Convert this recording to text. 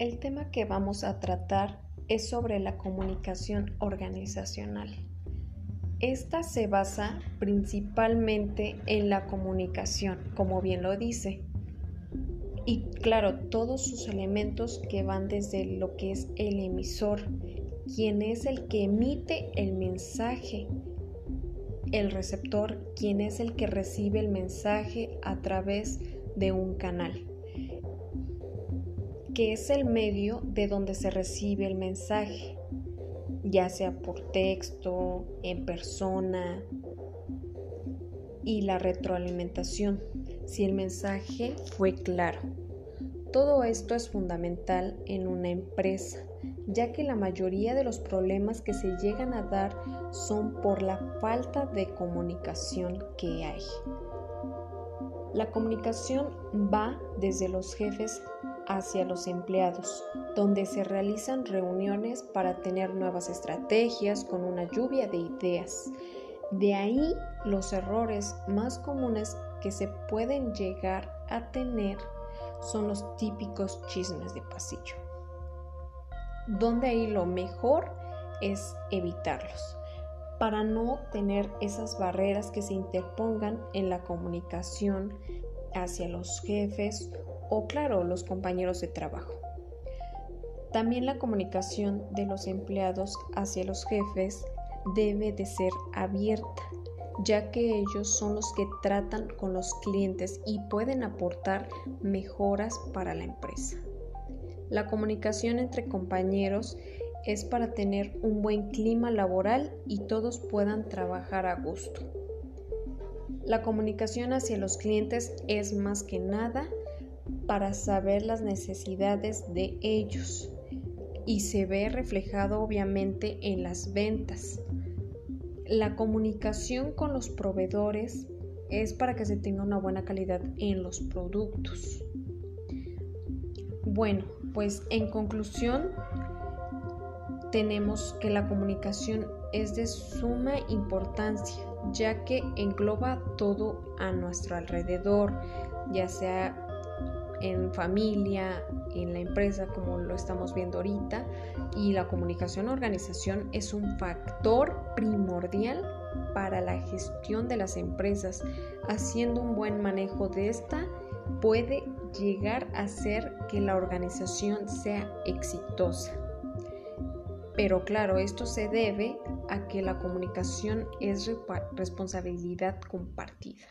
El tema que vamos a tratar es sobre la comunicación organizacional. Esta se basa principalmente en la comunicación, como bien lo dice. Y claro, todos sus elementos que van desde lo que es el emisor, quien es el que emite el mensaje, el receptor, quien es el que recibe el mensaje a través de un canal que es el medio de donde se recibe el mensaje, ya sea por texto, en persona, y la retroalimentación, si el mensaje fue claro. Todo esto es fundamental en una empresa, ya que la mayoría de los problemas que se llegan a dar son por la falta de comunicación que hay. La comunicación va desde los jefes hacia los empleados, donde se realizan reuniones para tener nuevas estrategias con una lluvia de ideas. De ahí los errores más comunes que se pueden llegar a tener son los típicos chismes de pasillo, donde ahí lo mejor es evitarlos para no tener esas barreras que se interpongan en la comunicación hacia los jefes o claro, los compañeros de trabajo. También la comunicación de los empleados hacia los jefes debe de ser abierta, ya que ellos son los que tratan con los clientes y pueden aportar mejoras para la empresa. La comunicación entre compañeros es para tener un buen clima laboral y todos puedan trabajar a gusto. La comunicación hacia los clientes es más que nada para saber las necesidades de ellos y se ve reflejado obviamente en las ventas. La comunicación con los proveedores es para que se tenga una buena calidad en los productos. Bueno, pues en conclusión tenemos que la comunicación es de suma importancia ya que engloba todo a nuestro alrededor, ya sea en familia, en la empresa, como lo estamos viendo ahorita, y la comunicación organización es un factor primordial para la gestión de las empresas. Haciendo un buen manejo de esta puede llegar a hacer que la organización sea exitosa. Pero claro, esto se debe a que la comunicación es responsabilidad compartida.